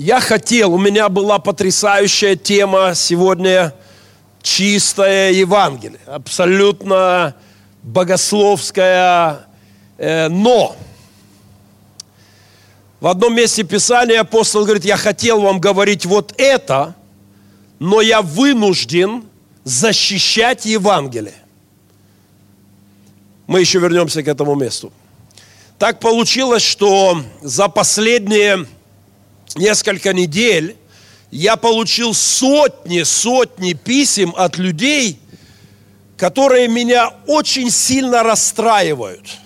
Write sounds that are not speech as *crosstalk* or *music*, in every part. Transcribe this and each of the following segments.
я хотел, у меня была потрясающая тема сегодня чистое Евангелие, абсолютно богословское, э, но в одном месте Писания апостол говорит, я хотел вам говорить вот это, но я вынужден защищать Евангелие. Мы еще вернемся к этому месту. Так получилось, что за последние несколько недель я получил сотни, сотни писем от людей, которые меня очень сильно расстраивают.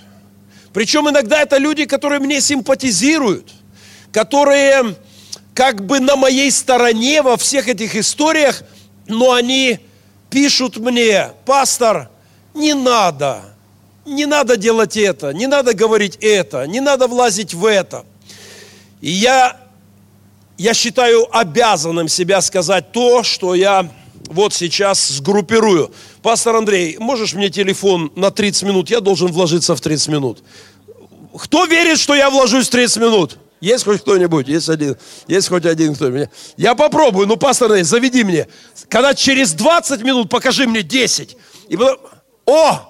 Причем иногда это люди, которые мне симпатизируют, которые как бы на моей стороне во всех этих историях, но они пишут мне, пастор, не надо, не надо делать это, не надо говорить это, не надо влазить в это. И я, я считаю обязанным себя сказать то, что я вот сейчас сгруппирую. Пастор Андрей, можешь мне телефон на 30 минут? Я должен вложиться в 30 минут. Кто верит, что я вложусь в 30 минут? Есть хоть кто-нибудь? Есть один? Есть хоть один кто меня? Я попробую. Ну, пастор Андрей, заведи мне. Когда через 20 минут покажи мне 10. И потом... О!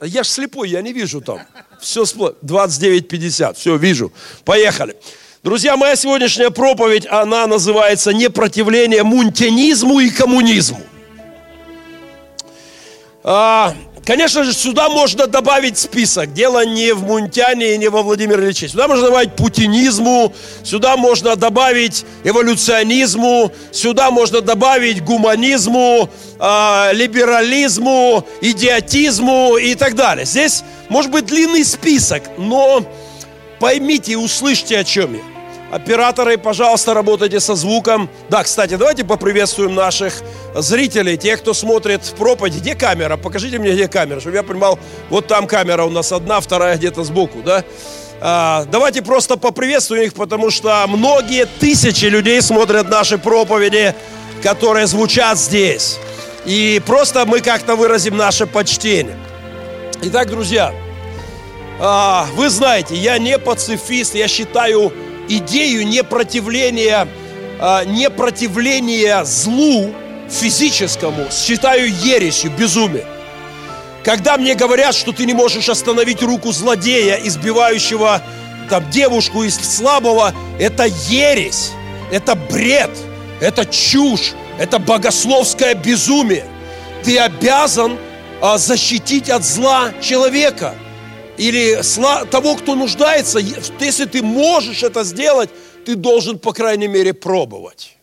Я ж слепой, я не вижу там. Все спло... 29.50. Все, вижу. Поехали. Друзья, моя сегодняшняя проповедь, она называется «Непротивление мунтянизму и коммунизму». А, конечно же, сюда можно добавить список. Дело не в Мунтяне и не во Владимире Ильиче. Сюда можно добавить путинизму, сюда можно добавить эволюционизму, сюда можно добавить гуманизму, э, либерализму, идиотизму и так далее. Здесь может быть длинный список, но поймите и услышьте, о чем я. Операторы, пожалуйста, работайте со звуком. Да, кстати, давайте поприветствуем наших зрителей, тех, кто смотрит в проповедь. Где камера? Покажите мне, где камера, чтобы я понимал, вот там камера у нас одна, вторая где-то сбоку, да? А, давайте просто поприветствуем их, потому что многие тысячи людей смотрят наши проповеди, которые звучат здесь. И просто мы как-то выразим наше почтение. Итак, друзья, а, вы знаете, я не пацифист, я считаю идею непротивления, а, непротивления злу физическому считаю ересью, безумием. Когда мне говорят, что ты не можешь остановить руку злодея, избивающего там, девушку из слабого, это ересь, это бред, это чушь, это богословское безумие. Ты обязан а, защитить от зла человека – или того, кто нуждается, если ты можешь это сделать, ты должен, по крайней мере, пробовать.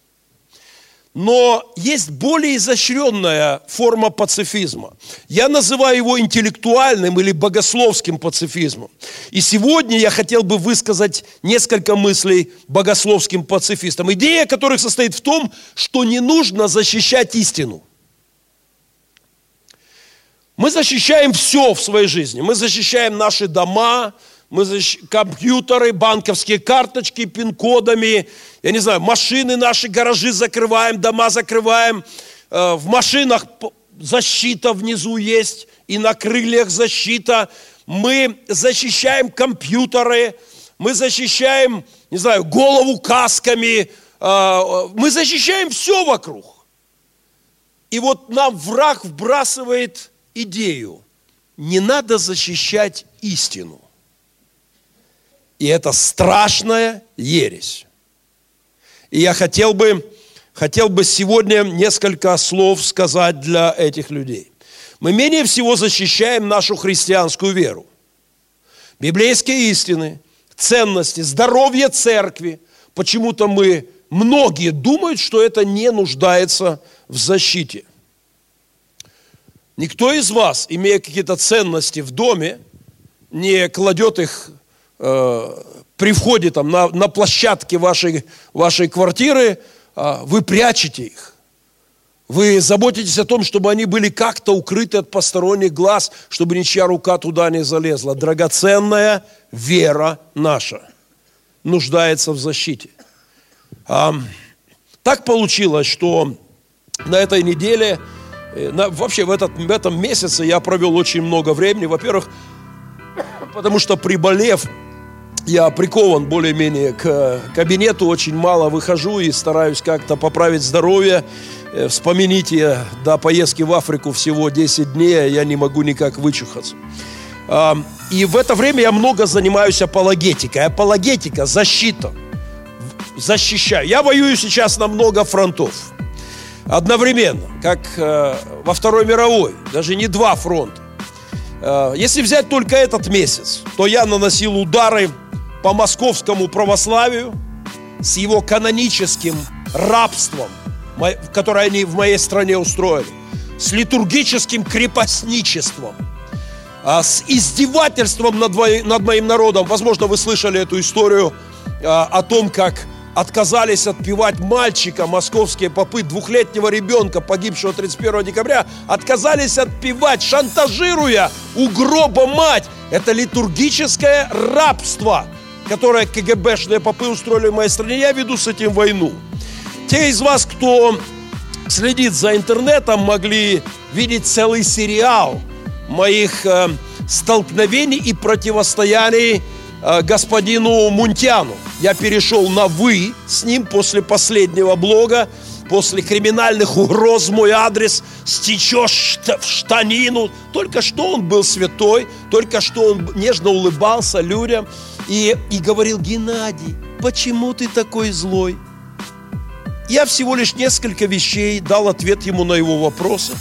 Но есть более изощренная форма пацифизма. Я называю его интеллектуальным или богословским пацифизмом. И сегодня я хотел бы высказать несколько мыслей богословским пацифистам. Идея которых состоит в том, что не нужно защищать истину. Мы защищаем все в своей жизни. Мы защищаем наши дома, мы защищаем компьютеры, банковские карточки, пин-кодами, я не знаю, машины наши, гаражи закрываем, дома закрываем. Э, в машинах защита внизу есть, и на крыльях защита. Мы защищаем компьютеры, мы защищаем, не знаю, голову касками, э, мы защищаем все вокруг. И вот нам враг вбрасывает идею. Не надо защищать истину. И это страшная ересь. И я хотел бы, хотел бы сегодня несколько слов сказать для этих людей. Мы менее всего защищаем нашу христианскую веру. Библейские истины, ценности, здоровье церкви. Почему-то мы, многие думают, что это не нуждается в защите. Никто из вас, имея какие-то ценности в доме, не кладет их э, при входе там, на, на площадке вашей, вашей квартиры, э, вы прячете их. Вы заботитесь о том, чтобы они были как-то укрыты от посторонних глаз, чтобы ничья рука туда не залезла. Драгоценная вера наша нуждается в защите. А, так получилось, что на этой неделе на, вообще в, этот, в этом месяце я провел очень много времени. Во-первых, потому что приболев, я прикован более-менее к кабинету, очень мало выхожу и стараюсь как-то поправить здоровье. Э, вспомните, до поездки в Африку всего 10 дней, а я не могу никак вычухаться. И в это время я много занимаюсь апологетикой. Апологетика – защита. Защищаю. Я воюю сейчас на много фронтов. Одновременно, как э, во Второй мировой, даже не два фронта. Э, если взять только этот месяц, то я наносил удары по московскому православию с его каноническим рабством, которое они в моей стране устроили, с литургическим крепостничеством, а, с издевательством над, над моим народом. Возможно, вы слышали эту историю а, о том, как отказались отпевать мальчика, московские попы, двухлетнего ребенка, погибшего 31 декабря, отказались отпевать, шантажируя у гроба мать. Это литургическое рабство – которое КГБшные попы устроили в моей стране, я веду с этим войну. Те из вас, кто следит за интернетом, могли видеть целый сериал моих э, столкновений и противостояний э, господину Мунтяну. Я перешел на «вы» с ним после последнего блога, после криминальных угроз мой адрес, стечешь в штанину. Только что он был святой, только что он нежно улыбался людям и, и говорил, Геннадий, почему ты такой злой? Я всего лишь несколько вещей дал ответ ему на его вопросы,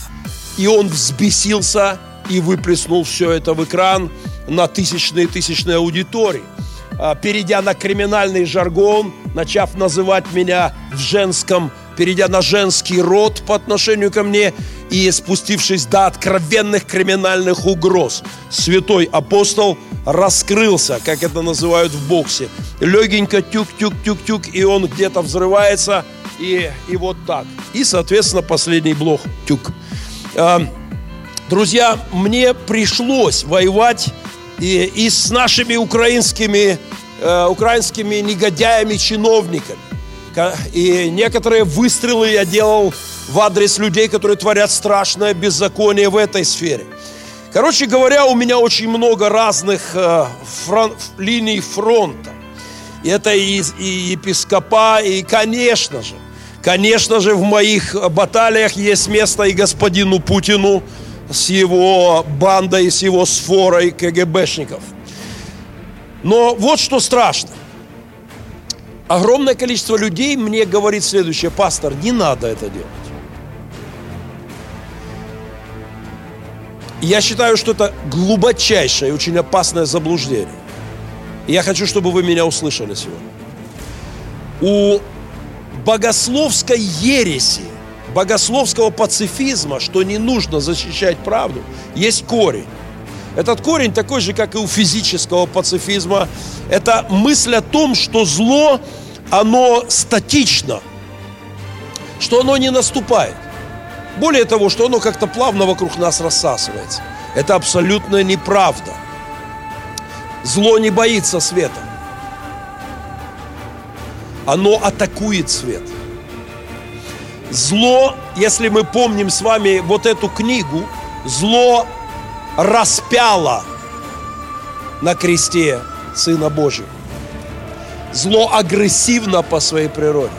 и он взбесился и выплеснул все это в экран на тысячные и тысячные аудитории. А, перейдя на криминальный жаргон, начав называть меня в женском перейдя на женский род по отношению ко мне и спустившись до откровенных криминальных угроз. Святой апостол раскрылся, как это называют в боксе. Легенько тюк-тюк-тюк-тюк, и он где-то взрывается, и, и вот так. И, соответственно, последний блок тюк. А, друзья, мне пришлось воевать и, и с нашими украинскими, э, украинскими негодяями, чиновниками. И некоторые выстрелы я делал в адрес людей, которые творят страшное беззаконие в этой сфере. Короче говоря, у меня очень много разных э, фрон, линий фронта. И это и, и епископа, и, конечно же, конечно же, в моих баталиях есть место и господину Путину с его бандой, с его сфорой КГБшников. Но вот что страшно – огромное количество людей мне говорит следующее, пастор, не надо это делать. Я считаю, что это глубочайшее и очень опасное заблуждение. Я хочу, чтобы вы меня услышали сегодня. У богословской ереси, богословского пацифизма, что не нужно защищать правду, есть корень. Этот корень такой же, как и у физического пацифизма. Это мысль о том, что зло, оно статично, что оно не наступает. Более того, что оно как-то плавно вокруг нас рассасывается. Это абсолютная неправда. Зло не боится света. Оно атакует свет. Зло, если мы помним с вами вот эту книгу, зло распяло на кресте Сына Божьего. Зло агрессивно по своей природе.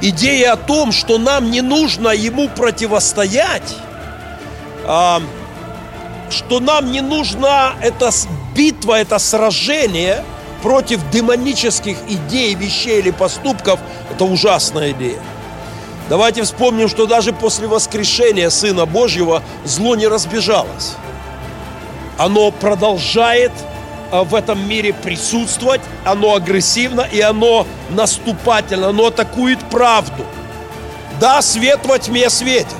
Идея о том, что нам не нужно ему противостоять, а, что нам не нужна эта битва, это сражение против демонических идей, вещей или поступков, это ужасная идея. Давайте вспомним, что даже после воскрешения Сына Божьего зло не разбежалось оно продолжает э, в этом мире присутствовать, оно агрессивно и оно наступательно, оно атакует правду. Да, свет во тьме светит.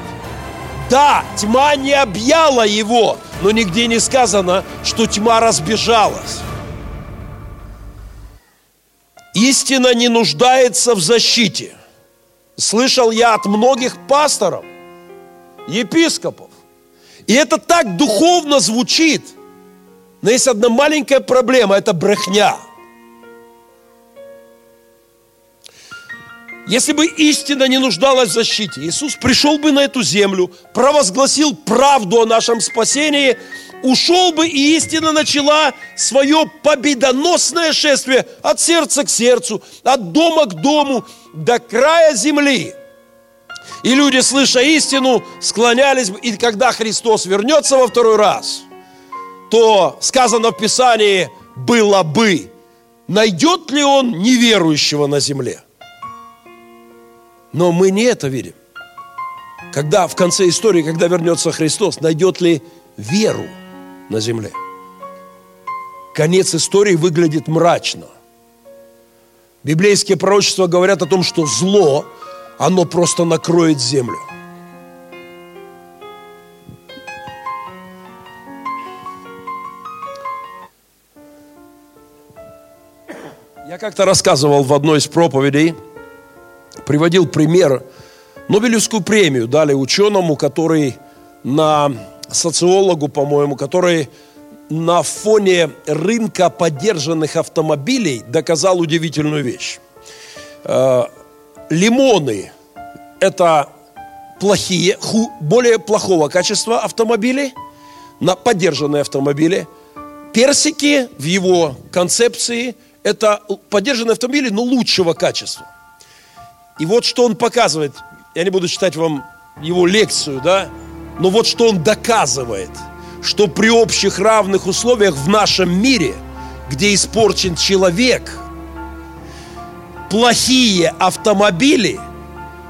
Да, тьма не объяла его, но нигде не сказано, что тьма разбежалась. Истина не нуждается в защите. Слышал я от многих пасторов, епископов, и это так духовно звучит. Но есть одна маленькая проблема – это брехня. Если бы истина не нуждалась в защите, Иисус пришел бы на эту землю, провозгласил правду о нашем спасении, ушел бы, и истина начала свое победоносное шествие от сердца к сердцу, от дома к дому, до края земли. И люди, слыша истину, склонялись бы. И когда Христос вернется во второй раз, то сказано в Писании «было бы». Найдет ли он неверующего на земле? Но мы не это видим. Когда в конце истории, когда вернется Христос, найдет ли веру на земле? Конец истории выглядит мрачно. Библейские пророчества говорят о том, что зло, оно просто накроет землю. Я как-то рассказывал в одной из проповедей – приводил пример. Нобелевскую премию дали ученому, который на социологу, по-моему, который на фоне рынка поддержанных автомобилей доказал удивительную вещь. Э, лимоны – это плохие, более плохого качества автомобили, на поддержанные автомобили. Персики в его концепции – это поддержанные автомобили, но лучшего качества. И вот что он показывает. Я не буду читать вам его лекцию, да, но вот что он доказывает, что при общих равных условиях в нашем мире, где испорчен человек, плохие автомобили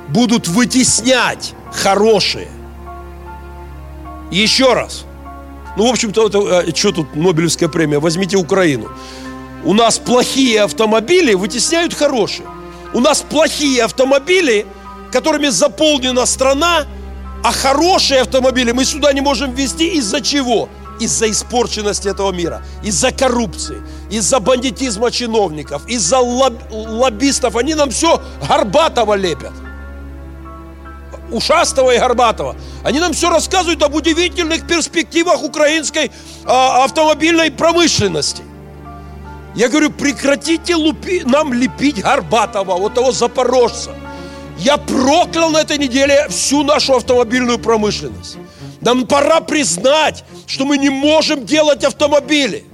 будут вытеснять хорошие. Еще раз. Ну, в общем-то, это, э, что тут Нобелевская премия? Возьмите Украину. У нас плохие автомобили вытесняют хорошие. У нас плохие автомобили, которыми заполнена страна, а хорошие автомобили мы сюда не можем ввести из-за чего? Из-за испорченности этого мира, из-за коррупции, из-за бандитизма чиновников, из-за лоб, лоббистов. Они нам все Горбатого лепят. Ушастого и Горбатова. Они нам все рассказывают об удивительных перспективах украинской а, автомобильной промышленности. Я говорю, прекратите лупи, нам лепить Горбатова, вот того запорожца. Я проклял на этой неделе всю нашу автомобильную промышленность. Нам пора признать, что мы не можем делать автомобили.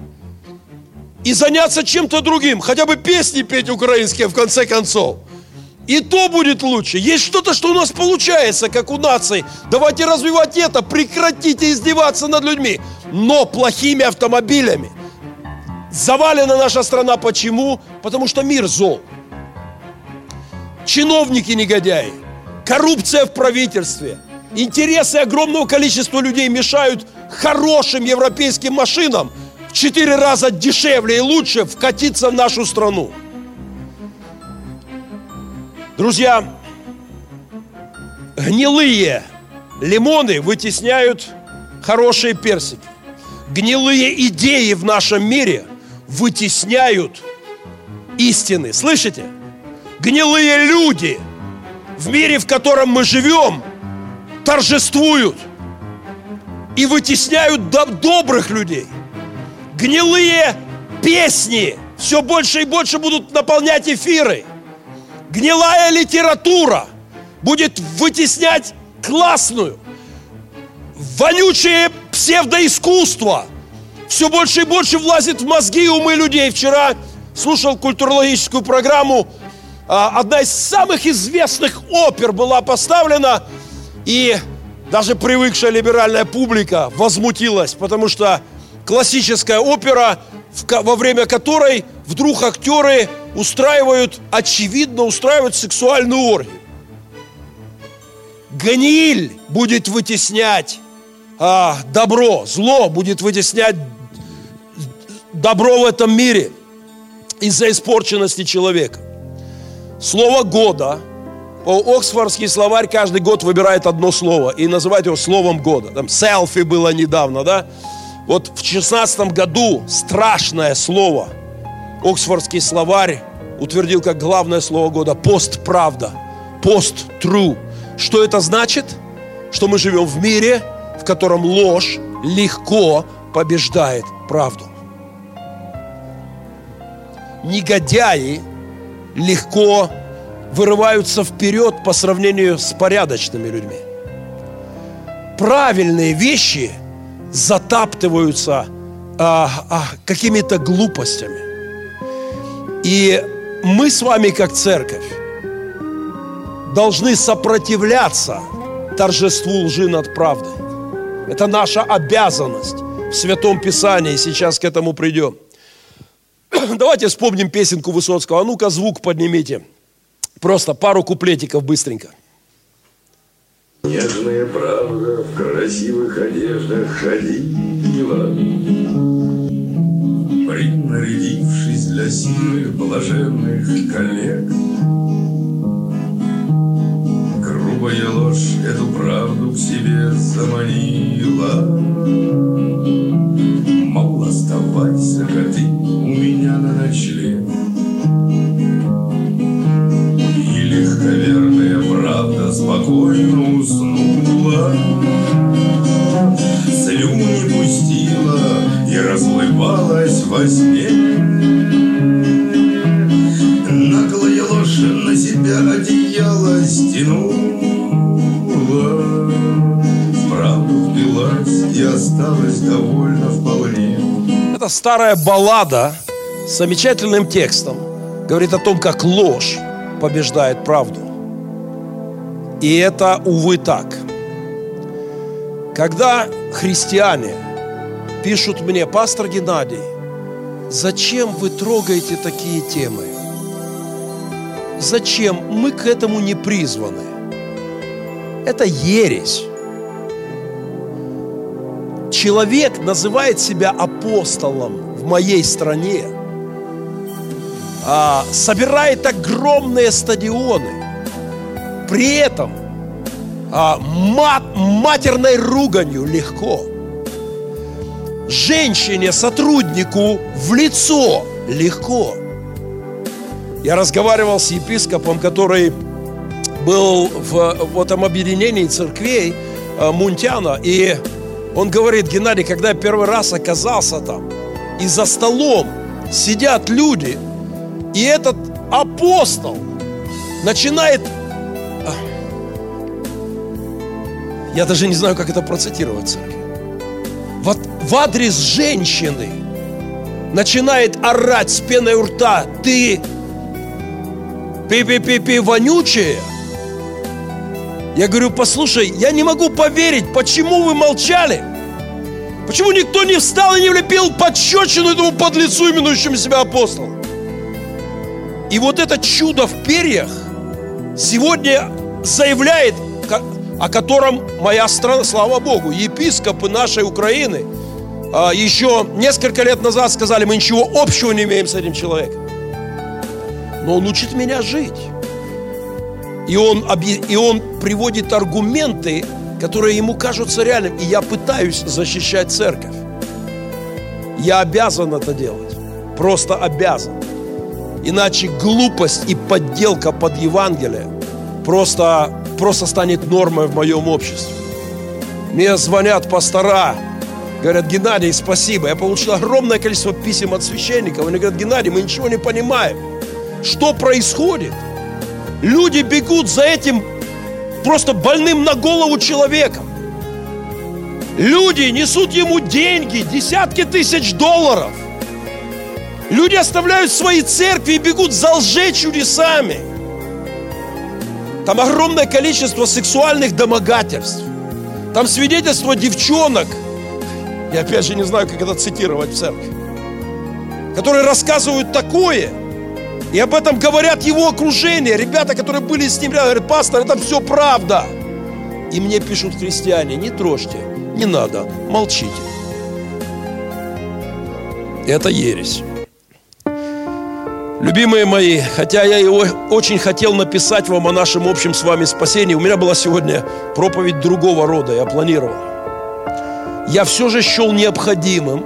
И заняться чем-то другим. Хотя бы песни петь украинские в конце концов. И то будет лучше. Есть что-то, что у нас получается, как у наций. Давайте развивать это. Прекратите издеваться над людьми. Но плохими автомобилями – Завалена наша страна почему? Потому что мир зол. Чиновники негодяи, коррупция в правительстве, интересы огромного количества людей мешают хорошим европейским машинам в четыре раза дешевле и лучше вкатиться в нашу страну. Друзья, гнилые лимоны вытесняют хорошие персики. Гнилые идеи в нашем мире – вытесняют истины. Слышите? Гнилые люди в мире, в котором мы живем, торжествуют и вытесняют добрых людей. Гнилые песни все больше и больше будут наполнять эфиры. Гнилая литература будет вытеснять классную. Вонючее псевдоискусство – все больше и больше влазит в мозги и умы людей. Вчера слушал культурологическую программу. А, одна из самых известных опер была поставлена, и даже привыкшая либеральная публика возмутилась, потому что классическая опера, во время которой вдруг актеры устраивают, очевидно, устраивают сексуальную оргию. Гниль будет вытеснять а, добро, зло будет вытеснять добро в этом мире из-за испорченности человека. Слово года, Оксфордский словарь каждый год выбирает одно слово и называет его словом года. Там селфи было недавно, да? Вот в 16 году страшное слово Оксфордский словарь утвердил как главное слово года постправда, пост-тру. Что это значит? Что мы живем в мире, в котором ложь легко побеждает правду негодяи легко вырываются вперед по сравнению с порядочными людьми. Правильные вещи затаптываются а, а, какими-то глупостями. И мы с вами, как церковь, должны сопротивляться торжеству лжи над правдой. Это наша обязанность в Святом Писании. Сейчас к этому придем. *coughs* Давайте вспомним песенку Высоцкого. А ну-ка звук поднимите. Просто пару куплетиков быстренько. Нежная правда в красивых одеждах ходила, Принарядившись для сильных блаженных коллег. Грубая ложь эту правду в себе заманила, Мол, оставайся-ка ты у меня на ночлег. И легковерная правда спокойно уснула, Слюни пустила и разлыбалась во сне. Наглая ложь на себя одеяло стянула, В правду впилась и осталась довольно вполне. Это старая баллада с замечательным текстом. Говорит о том, как ложь побеждает правду. И это, увы, так. Когда христиане пишут мне, пастор Геннадий, зачем вы трогаете такие темы? Зачем? Мы к этому не призваны. Это ересь. Человек называет себя апостолом в моей стране, а, собирает огромные стадионы, при этом а, мат, матерной руганью легко. Женщине, сотруднику в лицо легко. Я разговаривал с епископом, который был в, в этом объединении церквей э, Мунтяна, и он говорит, Геннадий, когда я первый раз оказался там, и за столом сидят люди, и этот апостол начинает... а, Я даже не знаю, как это процитировать, церковь. Вот в адрес женщины начинает орать с пеной у рта, ты пи-пи-пи-пи вонючая. Я говорю, послушай, я не могу поверить, почему вы молчали? Почему никто не встал и не влепил подщечину этому подлецу, именующему себя апостолом? И вот это чудо в перьях сегодня заявляет, о котором моя страна, слава Богу, епископы нашей Украины а, еще несколько лет назад сказали, мы ничего общего не имеем с этим человеком. Но он учит меня жить. И он, и он приводит аргументы, которые ему кажутся реальными. И я пытаюсь защищать церковь. Я обязан это делать. Просто обязан. Иначе глупость и подделка под Евангелие просто, просто станет нормой в моем обществе. Мне звонят пастора, говорят, Геннадий, спасибо. Я получил огромное количество писем от священников. Они говорят, Геннадий, мы ничего не понимаем. Что происходит? Люди бегут за этим просто больным на голову человеком. Люди несут ему деньги, десятки тысяч долларов. Люди оставляют свои церкви и бегут за лжечудесами. Там огромное количество сексуальных домогательств. Там свидетельства девчонок. Я опять же не знаю, как это цитировать в церкви. Которые рассказывают такое. И об этом говорят его окружение. Ребята, которые были с ним рядом, говорят, пастор, это все правда. И мне пишут христиане, не трожьте, не надо, молчите. Это ересь. Любимые мои, хотя я и о- очень хотел написать вам о нашем общем с вами спасении, у меня была сегодня проповедь другого рода, я планировал. Я все же счел необходимым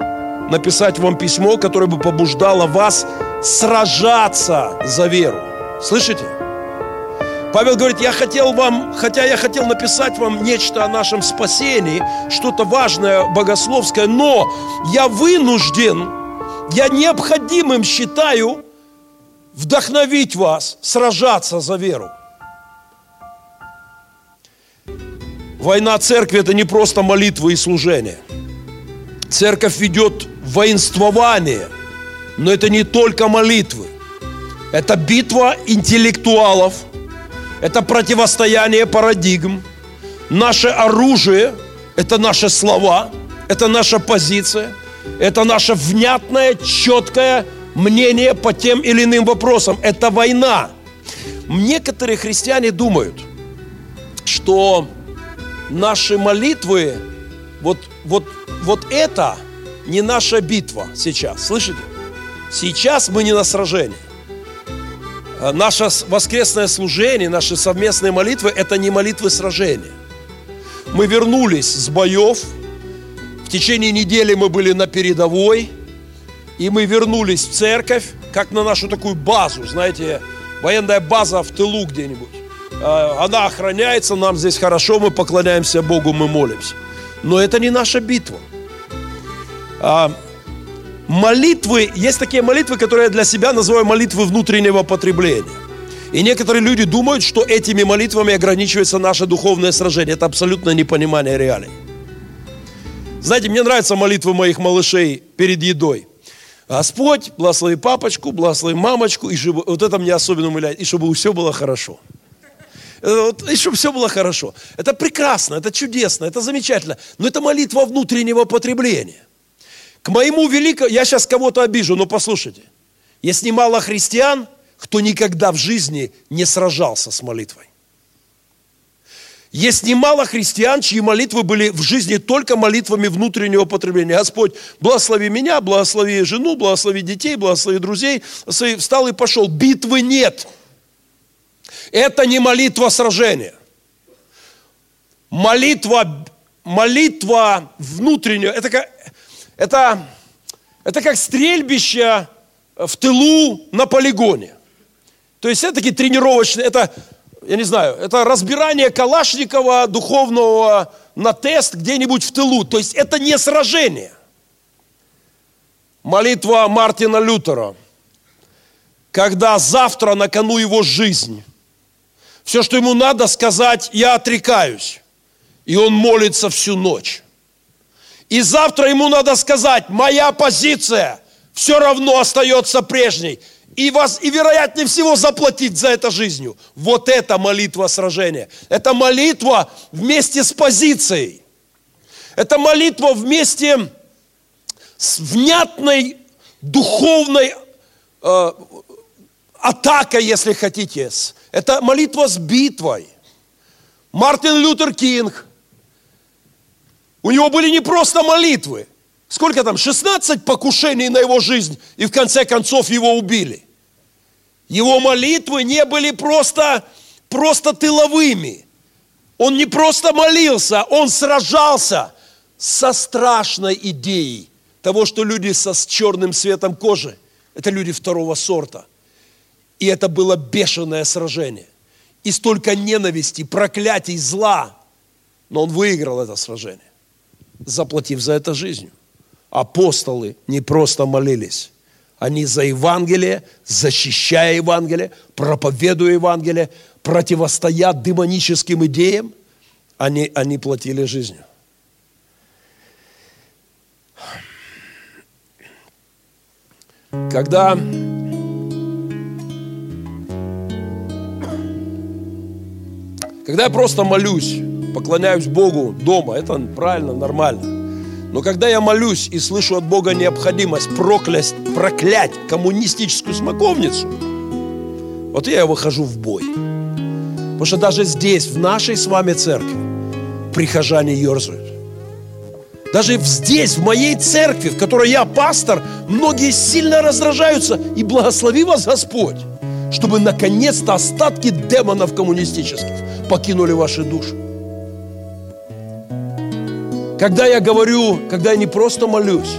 написать вам письмо, которое бы побуждало вас сражаться за веру. Слышите? Павел говорит, я хотел вам, хотя я хотел написать вам нечто о нашем спасении, что-то важное, богословское, но я вынужден, я необходимым считаю вдохновить вас сражаться за веру. Война церкви – это не просто молитва и служение. Церковь ведет воинствование, но это не только молитвы. Это битва интеллектуалов, это противостояние парадигм. Наше оружие – это наши слова, это наша позиция, это наше внятное, четкое мнение по тем или иным вопросам. Это война. Некоторые христиане думают, что наши молитвы, вот, вот, вот это не наша битва сейчас. Слышите? Сейчас мы не на сражении. А наше воскресное служение, наши совместные молитвы – это не молитвы сражения. Мы вернулись с боев. В течение недели мы были на передовой. И мы вернулись в церковь, как на нашу такую базу, знаете, военная база в тылу где-нибудь. А, она охраняется, нам здесь хорошо, мы поклоняемся Богу, мы молимся. Но это не наша битва. А, молитвы, есть такие молитвы, которые я для себя называю молитвы внутреннего потребления. И некоторые люди думают, что этими молитвами ограничивается наше духовное сражение. Это абсолютно непонимание реалий. Знаете, мне нравятся молитвы моих малышей перед едой. Господь, благослови папочку, благослови мамочку, и чтобы, вот это мне особенно умиляет, и чтобы все было хорошо. Э, и чтобы все было хорошо. Это прекрасно, это чудесно, это замечательно. Но это молитва внутреннего потребления. К моему великому, я сейчас кого-то обижу, но послушайте. Есть немало христиан, кто никогда в жизни не сражался с молитвой. Есть немало христиан, чьи молитвы были в жизни только молитвами внутреннего потребления. Господь, благослови меня, благослови жену, благослови детей, благослови друзей. Встал и пошел. Битвы нет. Это не молитва сражения. Молитва, молитва внутренняя, это это, это как стрельбище в тылу на полигоне. То есть это такие тренировочные, это, я не знаю, это разбирание Калашникова духовного на тест где-нибудь в тылу. То есть это не сражение. Молитва Мартина Лютера, когда завтра на кону его жизнь – все, что ему надо сказать, я отрекаюсь. И он молится всю ночь. И завтра ему надо сказать, моя позиция все равно остается прежней. И, вас, и вероятнее всего заплатить за это жизнью. Вот это молитва сражения. Это молитва вместе с позицией. Это молитва вместе с внятной духовной э, атакой, если хотите, это молитва с битвой. Мартин Лютер Кинг. У него были не просто молитвы. Сколько там? 16 покушений на его жизнь. И в конце концов его убили. Его молитвы не были просто, просто тыловыми. Он не просто молился, он сражался со страшной идеей того, что люди со, с черным цветом кожи – это люди второго сорта – и это было бешеное сражение. И столько ненависти, проклятий, зла. Но он выиграл это сражение, заплатив за это жизнью. Апостолы не просто молились. Они за Евангелие, защищая Евангелие, проповедуя Евангелие, противостоя демоническим идеям, они, они платили жизнью. Когда Когда я просто молюсь, поклоняюсь Богу дома, это правильно, нормально. Но когда я молюсь и слышу от Бога необходимость проклясть, проклять коммунистическую смоковницу, вот я выхожу в бой. Потому что даже здесь, в нашей с вами церкви, прихожане ерзают. Даже здесь, в моей церкви, в которой я пастор, многие сильно раздражаются. И благослови вас Господь, чтобы наконец-то остатки демонов коммунистических покинули ваши души. Когда я говорю, когда я не просто молюсь,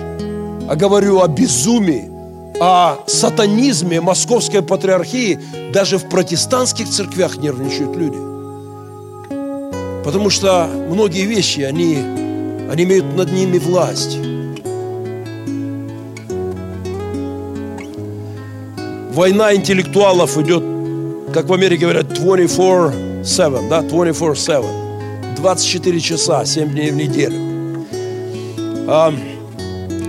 а говорю о безумии, о сатанизме московской патриархии, даже в протестантских церквях нервничают люди. Потому что многие вещи, они, они имеют над ними власть. война интеллектуалов идет, как в Америке говорят, 24-7, да, 24-7. 24 часа, 7 дней в неделю. А,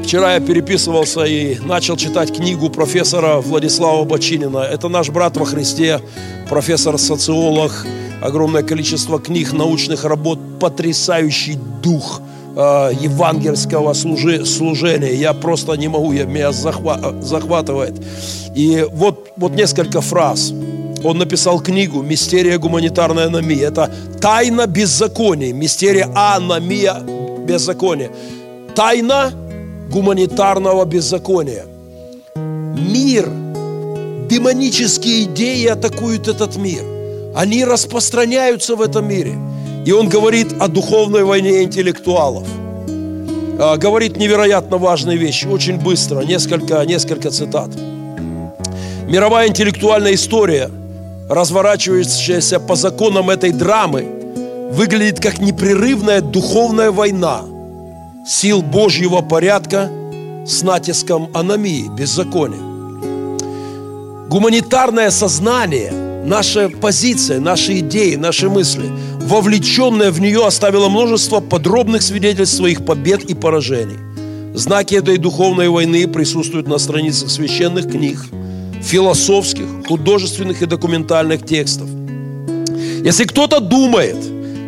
вчера я переписывался и начал читать книгу профессора Владислава Бочинина. Это наш брат во Христе, профессор-социолог, огромное количество книг, научных работ, потрясающий дух э, евангельского служи, служения. Я просто не могу, я, меня захва, захватывает. И вот, вот несколько фраз. Он написал книгу «Мистерия гуманитарной аномии». Это тайна беззакония, мистерия аномия беззакония. Тайна гуманитарного беззакония. Мир, демонические идеи атакуют этот мир – они распространяются в этом мире. И он говорит о духовной войне интеллектуалов. А, говорит невероятно важные вещи, очень быстро, несколько, несколько цитат. Мировая интеллектуальная история, разворачивающаяся по законам этой драмы, выглядит как непрерывная духовная война сил Божьего порядка с натиском аномии, беззакония. Гуманитарное сознание – наша позиция, наши идеи, наши мысли, вовлеченная в нее, оставила множество подробных свидетельств своих побед и поражений. Знаки этой духовной войны присутствуют на страницах священных книг, философских, художественных и документальных текстов. Если кто-то думает,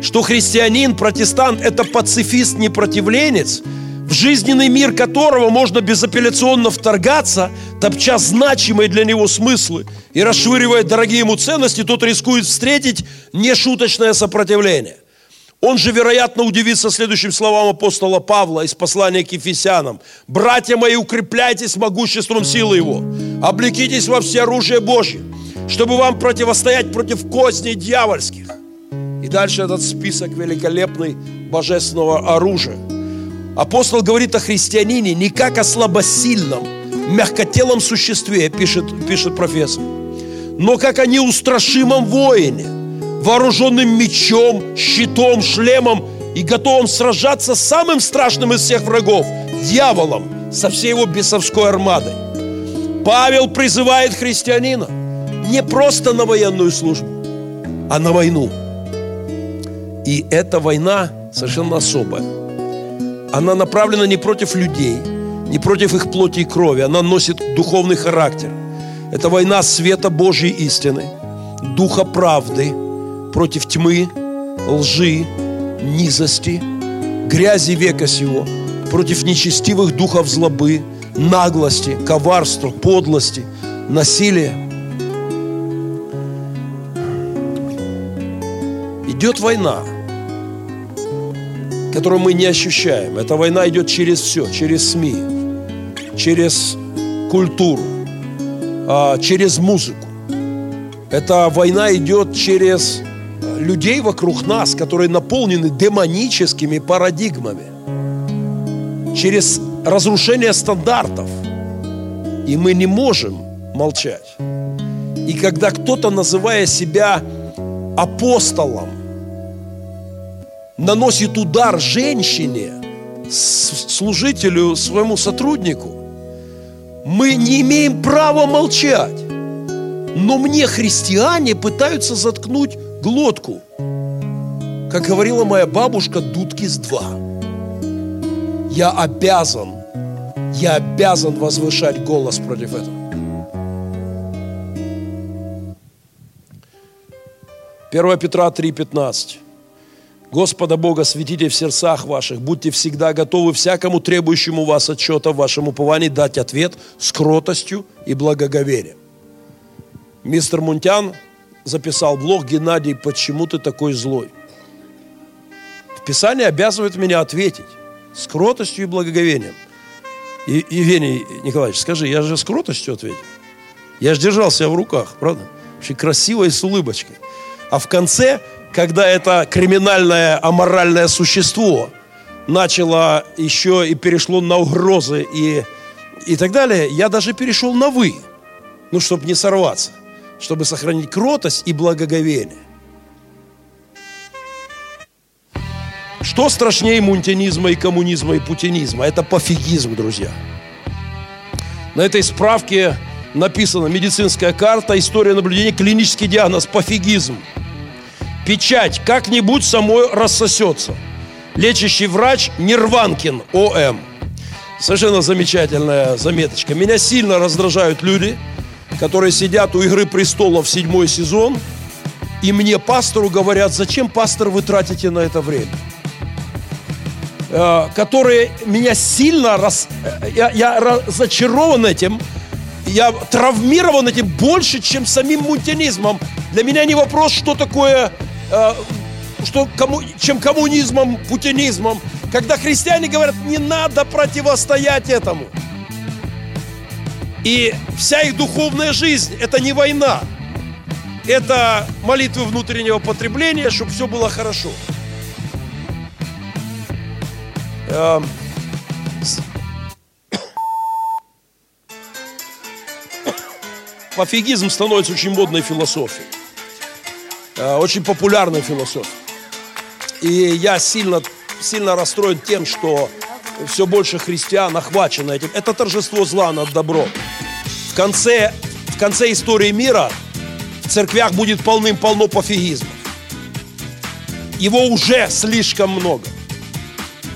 что христианин, протестант – это пацифист-непротивленец – в жизненный мир которого можно безапелляционно вторгаться, топча значимые для него смыслы и расшвыривая дорогие ему ценности, тот рискует встретить нешуточное сопротивление. Он же, вероятно, удивится следующим словам апостола Павла из послания к Ефесянам. «Братья мои, укрепляйтесь могуществом силы Его, облекитесь во все оружие Божье, чтобы вам противостоять против козней дьявольских». И дальше этот список великолепный божественного оружия – Апостол говорит о христианине не как о слабосильном, мягкотелом существе, пишет, пишет профессор, но как о неустрашимом воине, вооруженным мечом, щитом, шлемом и готовым сражаться с самым страшным из всех врагов, дьяволом, со всей его бесовской армадой. Павел призывает христианина не просто на военную службу, а на войну. И эта война совершенно особая – она направлена не против людей, не против их плоти и крови. Она носит духовный характер. Это война света Божьей истины, духа правды против тьмы, лжи, низости, грязи века сего, против нечестивых духов злобы, наглости, коварства, подлости, насилия. Идет война – которую мы не ощущаем. Эта война идет через все, через СМИ, через культуру, а, через музыку. Эта война идет через людей вокруг нас, которые наполнены демоническими парадигмами, через разрушение стандартов. И мы не можем молчать. И когда кто-то, называя себя апостолом, наносит удар женщине, служителю, своему сотруднику, мы не имеем права молчать. Но мне христиане пытаются заткнуть глотку. Как говорила моя бабушка, дудки с два. Я обязан, я обязан возвышать голос против этого. 1 Петра 3,15. Господа Бога светите в сердцах ваших, будьте всегда готовы всякому требующему вас отчета в вашем уповании дать ответ с кротостью и благоговением. Мистер Мунтян записал блог Геннадий, почему ты такой злой? Писание обязывает меня ответить с кротостью и благоговением. И, Евгений Николаевич, скажи, я же с кротостью ответил. Я же держал себя в руках, правда? Очень красиво и с улыбочкой. А в конце когда это криминальное, аморальное существо начало еще и перешло на угрозы и, и так далее, я даже перешел на «вы», ну, чтобы не сорваться, чтобы сохранить кротость и благоговение. Что страшнее мунтинизма и коммунизма и путинизма? Это пофигизм, друзья. На этой справке написано медицинская карта, история наблюдения, клинический диагноз, пофигизм. Печать как-нибудь самой рассосется. Лечащий врач Нирванкин, ОМ. Совершенно замечательная заметочка. Меня сильно раздражают люди, которые сидят у «Игры престолов» седьмой сезон, и мне, пастору, говорят, зачем, пастор, вы тратите на это время? Э, которые меня сильно рас... Э, я, я разочарован этим, я травмирован этим больше, чем самим мунтянизмом. Для меня не вопрос, что такое, что, кому, чем коммунизмом, путинизмом. Когда христиане говорят, не надо противостоять этому. И вся их духовная жизнь – это не война. Это молитвы внутреннего потребления, чтобы все было хорошо. Эм, *coughs* пофигизм становится очень модной философией. Э, очень популярной философией. И я сильно, сильно расстроен тем, что все больше христиан охвачено этим. Это торжество зла над добром. В конце, в конце истории мира в церквях будет полным-полно пофигизма. Его уже слишком много.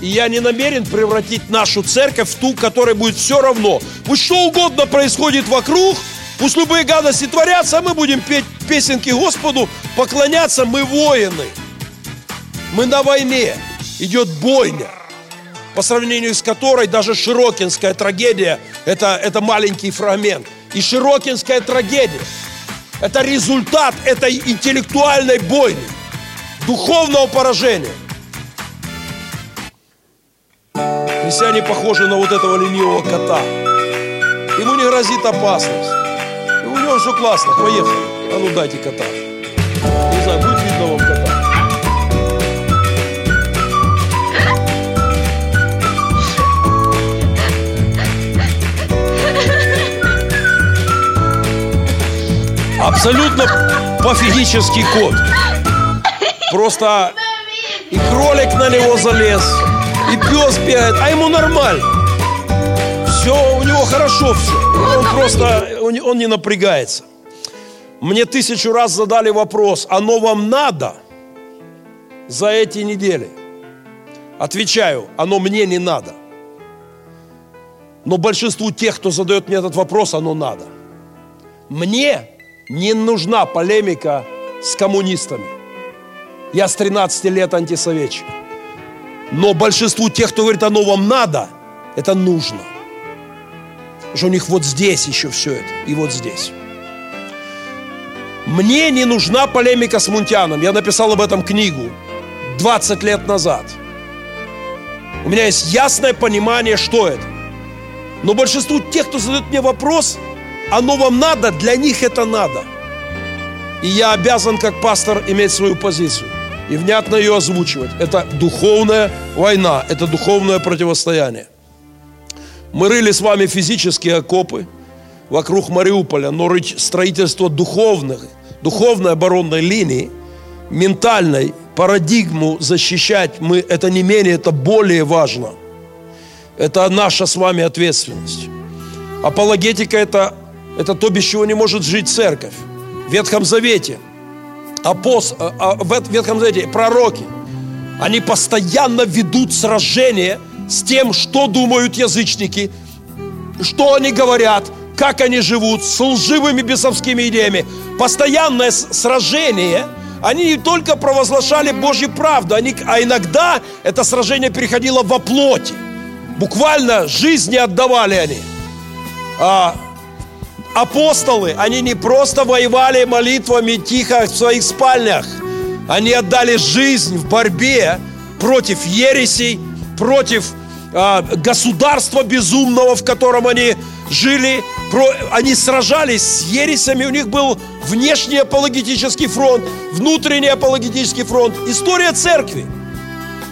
И я не намерен превратить нашу церковь в ту, которой будет все равно. Пусть что угодно происходит вокруг, пусть любые гадости творятся, а мы будем петь песенки Господу, поклоняться, мы воины. Мы на войне. Идет бойня, по сравнению с которой даже Широкинская трагедия это, это маленький фрагмент. И Широкинская трагедия – это результат этой интеллектуальной бойни, духовного поражения – Христиане похожи на вот этого ленивого кота. Ему не грозит опасность. И у него все классно, поехали. А ну дайте кота. Не знаю, будет видно вам кота. Абсолютно пофигический кот. Просто и кролик на него залез, и пес бегает, а ему нормально. Все, у него хорошо все. Он просто, он не напрягается. Мне тысячу раз задали вопрос, оно вам надо за эти недели? Отвечаю, оно мне не надо. Но большинству тех, кто задает мне этот вопрос, оно надо. Мне не нужна полемика с коммунистами. Я с 13 лет антисоветчик. Но большинству тех, кто говорит, оно вам надо, это нужно. Что у них вот здесь еще все это, и вот здесь. Мне не нужна полемика с Мунтяном. Я написал об этом книгу 20 лет назад. У меня есть ясное понимание, что это. Но большинству тех, кто задает мне вопрос, оно вам надо, для них это надо. И я обязан, как пастор, иметь свою позицию и внятно ее озвучивать. Это духовная война, это духовное противостояние. Мы рыли с вами физические окопы вокруг Мариуполя, но строительство духовных, духовной оборонной линии, ментальной, парадигму защищать мы, это не менее, это более важно. Это наша с вами ответственность. Апологетика это, это то, без чего не может жить церковь. В Ветхом Завете – апост, а, а, в Ветхом Завете пророки, они постоянно ведут сражение с тем, что думают язычники, что они говорят, как они живут, с лживыми бесовскими идеями. Постоянное сражение, они не только провозглашали Божью правду, они, а иногда это сражение переходило во плоти. Буквально жизни отдавали они. А, апостолы, они не просто воевали молитвами тихо в своих спальнях. Они отдали жизнь в борьбе против ересей, против государства безумного, в котором они жили. Они сражались с ересями, у них был внешний апологетический фронт, внутренний апологетический фронт. История церкви.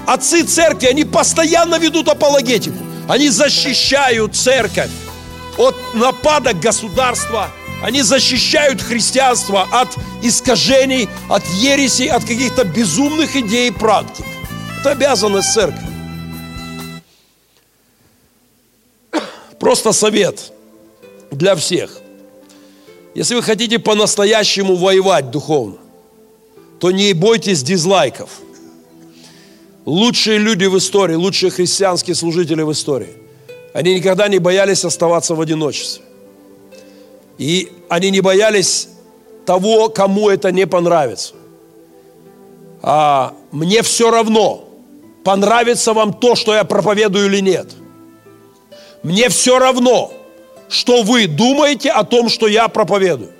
Отцы церкви, они постоянно ведут апологетику. Они защищают церковь от нападок государства. Они защищают христианство от искажений, от ересей, от каких-то безумных идей и практик. Это обязанность церкви. Просто совет для всех. Если вы хотите по-настоящему воевать духовно, то не бойтесь дизлайков. Лучшие люди в истории, лучшие христианские служители в истории, они никогда не боялись оставаться в одиночестве. И они не боялись того, кому это не понравится. А мне все равно, понравится вам то, что я проповедую или нет. Мне все равно, что вы думаете о том, что я проповедую.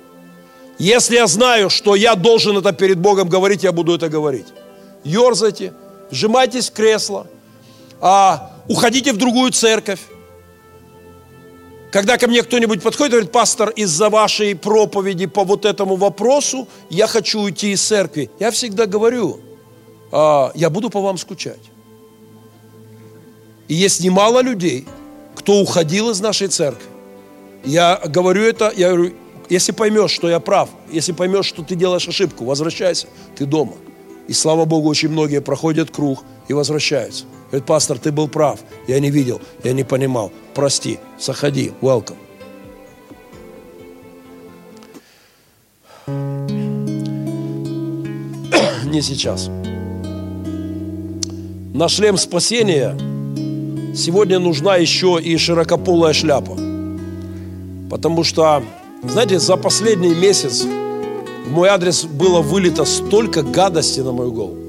Если я знаю, что я должен это перед Богом говорить, я буду это говорить. Ерзайте, сжимайтесь в кресло, а, уходите в другую церковь, когда ко мне кто-нибудь подходит и говорит, пастор, из-за вашей проповеди по вот этому вопросу я хочу уйти из церкви, я всегда говорю, «А, я буду по вам скучать. И есть немало людей, кто уходил из нашей церкви. Я говорю это, я говорю, если поймешь, что я прав, если поймешь, что ты делаешь ошибку, возвращайся, ты дома. И слава Богу, очень многие проходят круг и возвращаются. Говорит, пастор, ты был прав, я не видел, я не понимал. Прости, заходи, welcome. *clears throat* Не сейчас. На шлем спасения сегодня нужна еще и широкополая шляпа. Потому что, знаете, за последний месяц в мой адрес было вылито столько гадости на мою голову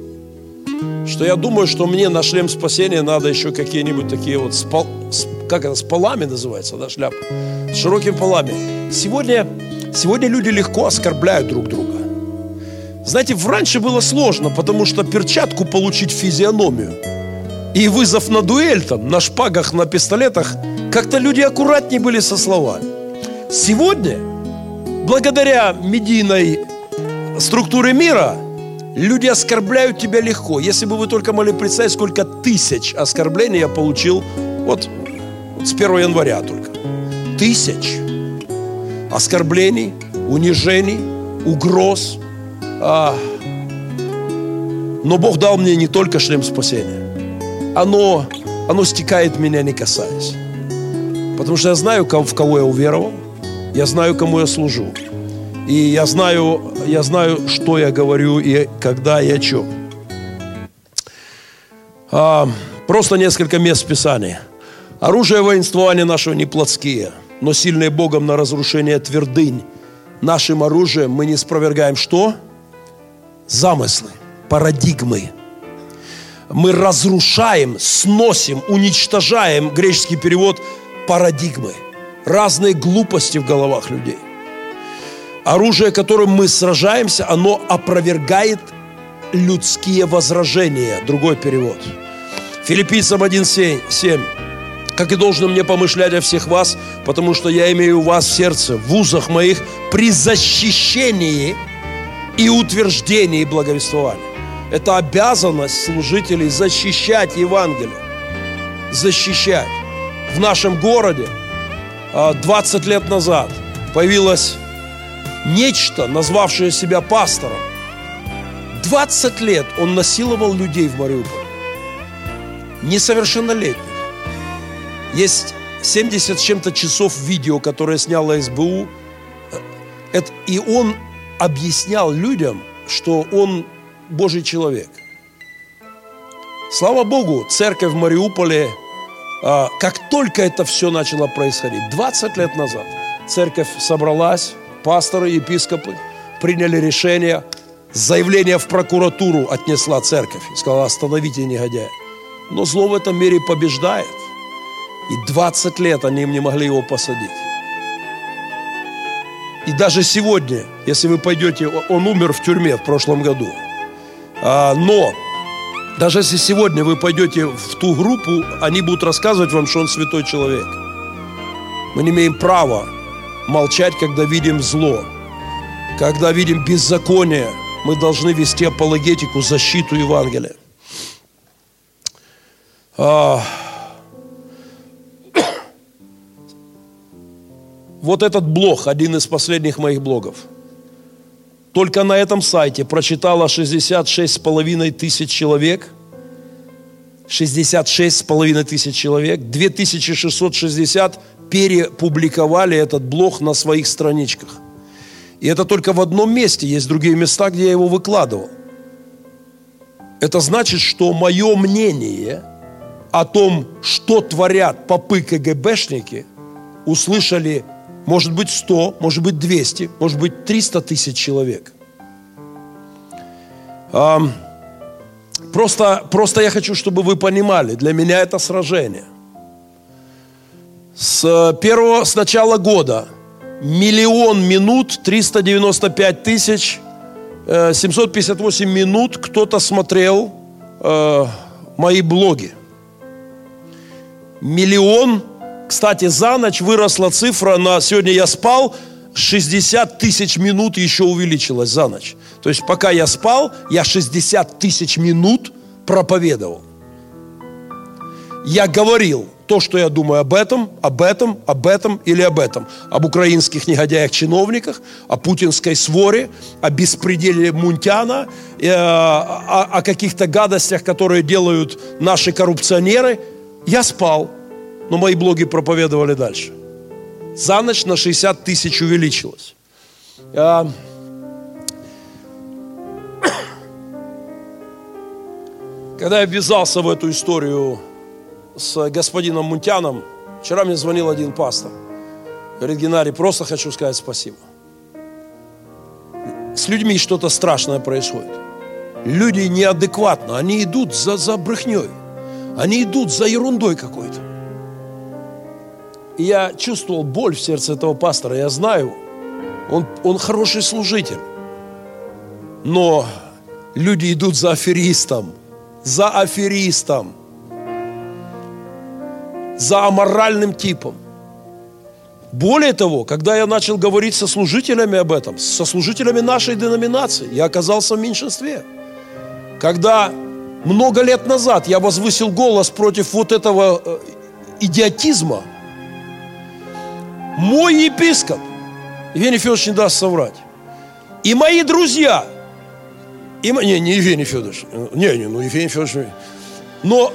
что я думаю, что мне на шлем спасения надо еще какие-нибудь такие вот, спал, как это, с полами называется, да, шляпа, с широкими полами. Сегодня, сегодня люди легко оскорбляют друг друга. Знаете, раньше было сложно, потому что перчатку получить физиономию и вызов на дуэль там, на шпагах, на пистолетах, как-то люди аккуратнее были со словами. Сегодня, благодаря медийной структуре мира, Люди оскорбляют тебя легко. Если бы вы только могли представить, сколько тысяч оскорблений я получил вот, вот с 1 января только. Тысяч оскорблений, унижений, угроз. А, но Бог дал мне не только шлем спасения. Оно, оно стекает меня, не касаясь. Потому что я знаю, в кого я уверовал. Я знаю, кому я служу. И я знаю, я знаю, что я говорю и когда и о чем. А, просто несколько мест в Писании. Оружие воинствования нашего не плотские, но сильные Богом на разрушение твердынь. Нашим оружием мы не спровергаем что? Замыслы, парадигмы. Мы разрушаем, сносим, уничтожаем, греческий перевод, парадигмы. Разные глупости в головах людей – Оружие, которым мы сражаемся, оно опровергает людские возражения. Другой перевод. Филиппийцам 1.7. Как и должно мне помышлять о всех вас, потому что я имею вас в сердце, в узах моих, при защищении и утверждении благовествования. Это обязанность служителей защищать Евангелие. Защищать. В нашем городе 20 а, лет назад появилась нечто, назвавшее себя пастором. 20 лет он насиловал людей в Мариуполе. Несовершеннолетних. Есть 70 с чем-то часов видео, которое сняла СБУ. И он объяснял людям, что он Божий человек. Слава Богу, церковь в Мариуполе, а, как только это все начало происходить, 20 лет назад, церковь собралась, пасторы, епископы приняли решение, заявление в прокуратуру отнесла церковь и сказала, остановите негодяя. Но зло в этом мире побеждает. И 20 лет они не могли его посадить. И даже сегодня, если вы пойдете, он умер в тюрьме в прошлом году. А, но даже если сегодня вы пойдете в ту группу, они будут рассказывать вам, что он святой человек. Мы не имеем права молчать, когда видим зло. Когда видим беззаконие, мы должны вести апологетику, защиту Евангелия. А... *coughs* Вот этот блог, один из последних моих блогов. Только на этом сайте прочитало 66,5 тысяч человек. 66,5 тысяч человек. 2660 перепубликовали этот блог на своих страничках. И это только в одном месте, есть другие места, где я его выкладывал. Это значит, что мое мнение о том, что творят попы КГБшники, услышали, может быть, 100, может быть, 200, может быть, 300 тысяч человек. Просто, просто я хочу, чтобы вы понимали, для меня это сражение. С первого, с начала года миллион минут, 395 тысяч, 758 э, минут кто-то смотрел э, мои блоги. Миллион, кстати, за ночь выросла цифра на, сегодня я спал, 60 тысяч минут еще увеличилась за ночь. То есть пока я спал, я 60 тысяч минут проповедовал. Я говорил то, что я думаю об этом, об этом, об этом или об этом. Об украинских негодяях-чиновниках, о путинской своре, о беспределе Мунтяна, э, о, о каких-то гадостях, которые делают наши коррупционеры. Я спал, но мои блоги проповедовали дальше. За ночь на 60 тысяч увеличилось. Э, *coughs* Когда я ввязался в эту историю с господином Мунтяном, вчера мне звонил один пастор. Говорит, Геннадий, просто хочу сказать спасибо. С людьми что-то страшное происходит. Люди неадекватно, они идут за, за брехней. Они идут за ерундой какой-то. Я чувствовал боль в сердце этого пастора. Я знаю, он, он хороший служитель. Но люди идут за аферистом – за аферистом, за аморальным типом. Более того, когда я начал говорить со служителями об этом, со служителями нашей деноминации, я оказался в меньшинстве. Когда много лет назад я возвысил голос против вот этого э, идиотизма, мой епископ, Евгений Федорович не даст соврать, и мои друзья – и, не, не Евгений Федорович. Не, не, ну Евгений Федорович. Но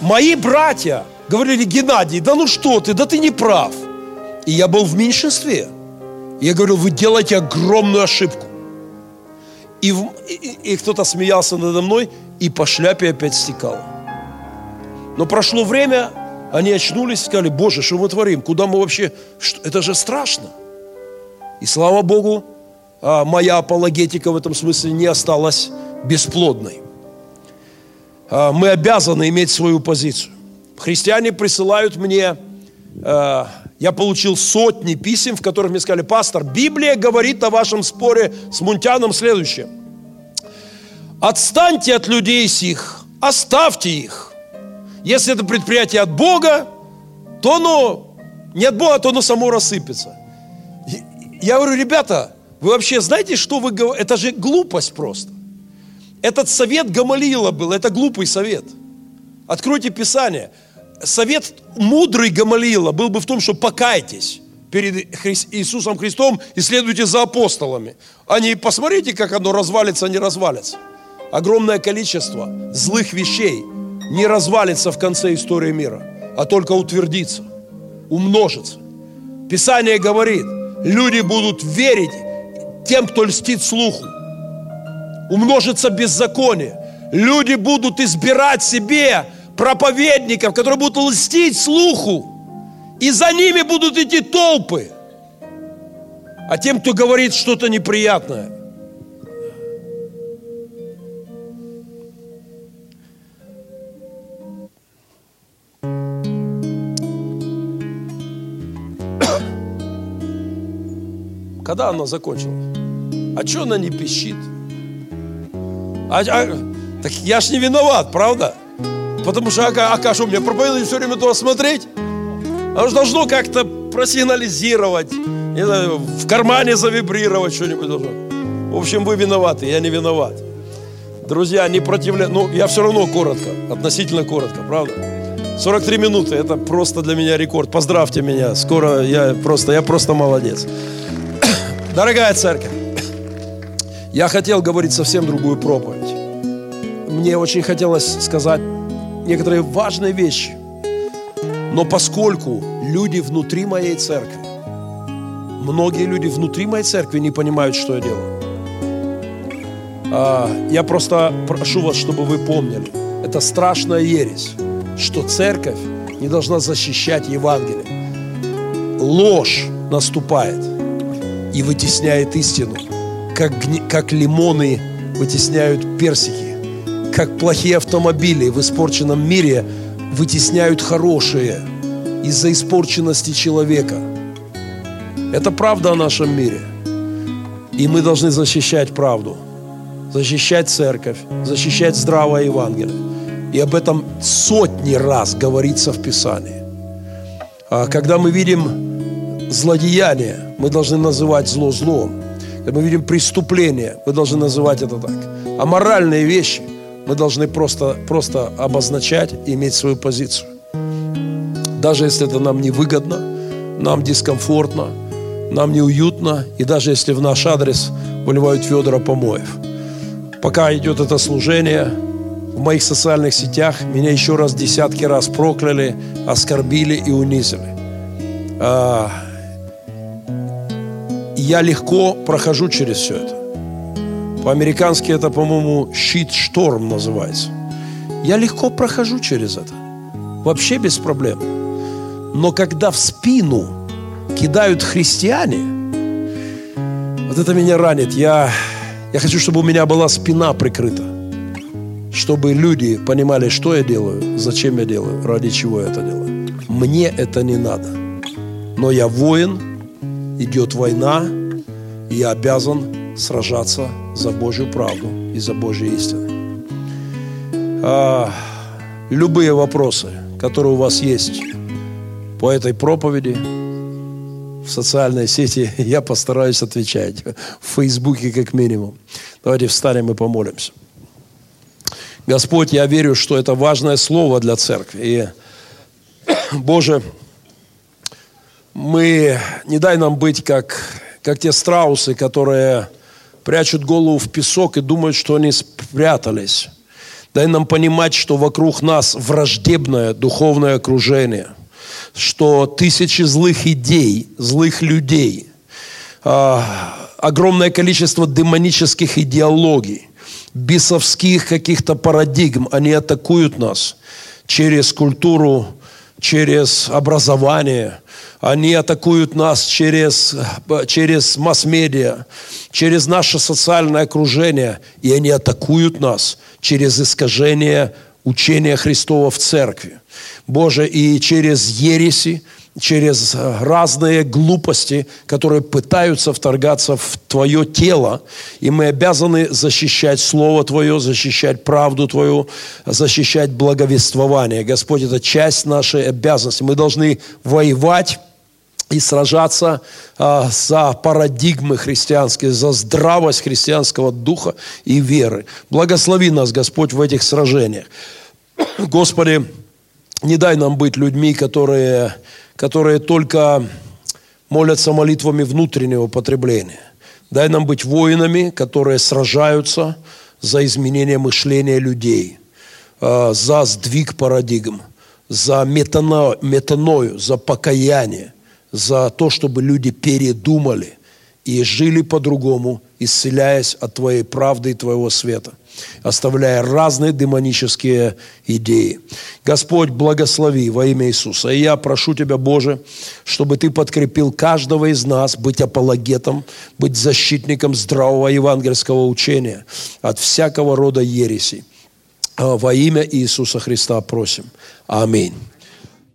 мои братья говорили, Геннадий, да ну что ты, да ты не прав. И я был в меньшинстве. Я говорил, вы делаете огромную ошибку. И, и, и кто-то смеялся надо мной, и по шляпе опять стекал. Но прошло время, они очнулись и сказали, Боже, что мы творим? Куда мы вообще? Это же страшно. И слава Богу, а, моя апологетика в этом смысле не осталась бесплодной. А, мы обязаны иметь свою позицию. Христиане присылают мне, а, я получил сотни писем, в которых мне сказали, пастор, Библия говорит о вашем споре с Мунтяном следующее. Отстаньте от людей сих, оставьте их. Если это предприятие от Бога, то оно не от Бога, то оно само рассыпется. Я говорю, ребята, вы вообще знаете, что вы говорите? Это же глупость просто. Этот совет Гамалиила был, это глупый совет. Откройте Писание. Совет мудрый Гамалиила был бы в том, что покайтесь перед Иисусом Христом и следуйте за апостолами. А не посмотрите, как оно развалится, не развалится. Огромное количество злых вещей не развалится в конце истории мира, а только утвердится, умножится. Писание говорит, люди будут верить тем, кто льстит слуху. Умножится беззаконие. Люди будут избирать себе проповедников, которые будут льстить слуху. И за ними будут идти толпы. А тем, кто говорит что-то неприятное, Когда она закончилась? А что она не пищит? А, а, так я ж не виноват, правда? Потому что, а, а что, мне проповедуют все время туда смотреть? Оно же должно как-то просигнализировать, знаю, в кармане завибрировать что-нибудь должно. В общем, вы виноваты, я не виноват. Друзья, не противля... Ну, я все равно коротко, относительно коротко, правда? 43 минуты, это просто для меня рекорд. Поздравьте меня, скоро я просто, я просто молодец. Дорогая церковь, я хотел говорить совсем другую проповедь. Мне очень хотелось сказать некоторые важные вещи. Но поскольку люди внутри моей церкви многие люди внутри моей церкви не понимают, что я делаю. А, я просто прошу вас, чтобы вы помнили, это страшная ересь, что церковь не должна защищать Евангелие. Ложь наступает и вытесняет истину, как, как лимоны вытесняют персики, как плохие автомобили в испорченном мире вытесняют хорошие из-за испорченности человека. Это правда о нашем мире. И мы должны защищать правду, защищать церковь, защищать здравое Евангелие. И об этом сотни раз говорится в Писании. А когда мы видим злодеяние, мы должны называть зло злом. Когда мы видим преступление, мы должны называть это так. А моральные вещи мы должны просто, просто обозначать и иметь свою позицию. Даже если это нам невыгодно, нам дискомфортно, нам неуютно, и даже если в наш адрес выливают ведра помоев. Пока идет это служение, в моих социальных сетях меня еще раз десятки раз прокляли, оскорбили и унизили. А, я легко прохожу через все это. По-американски это, по-моему, щит-шторм называется. Я легко прохожу через это. Вообще без проблем. Но когда в спину кидают христиане, вот это меня ранит. Я, я хочу, чтобы у меня была спина прикрыта. Чтобы люди понимали, что я делаю, зачем я делаю, ради чего я это делаю. Мне это не надо. Но я воин, идет война, и я обязан сражаться за Божью правду и за Божьи истины. А, любые вопросы, которые у вас есть по этой проповеди, в социальной сети, *laughs* я постараюсь отвечать. В Фейсбуке как минимум. Давайте встанем и помолимся. Господь, я верю, что это важное слово для церкви. И, *coughs* Боже, мы, не дай нам быть как, как те страусы, которые прячут голову в песок и думают, что они спрятались. Дай нам понимать, что вокруг нас враждебное духовное окружение, что тысячи злых идей, злых людей, а, огромное количество демонических идеологий, бесовских каких-то парадигм, они атакуют нас через культуру, через образование, они атакуют нас через, через масс-медиа, через наше социальное окружение, и они атакуют нас через искажение учения Христова в церкви. Боже, и через ереси, через разные глупости, которые пытаются вторгаться в Твое тело. И мы обязаны защищать Слово Твое, защищать правду Твою, защищать благовествование. Господь, это часть нашей обязанности. Мы должны воевать и сражаться а, за парадигмы христианские, за здравость христианского духа и веры. Благослови нас, Господь, в этих сражениях. *coughs* Господи, не дай нам быть людьми, которые, которые только молятся молитвами внутреннего потребления. Дай нам быть воинами, которые сражаются за изменение мышления людей, а, за сдвиг парадигм, за метаною, за покаяние, за то, чтобы люди передумали и жили по-другому, исцеляясь от Твоей правды и Твоего света, оставляя разные демонические идеи. Господь, благослови во имя Иисуса. И я прошу Тебя, Боже, чтобы Ты подкрепил каждого из нас быть апологетом, быть защитником здравого евангельского учения от всякого рода ереси. Во имя Иисуса Христа просим. Аминь.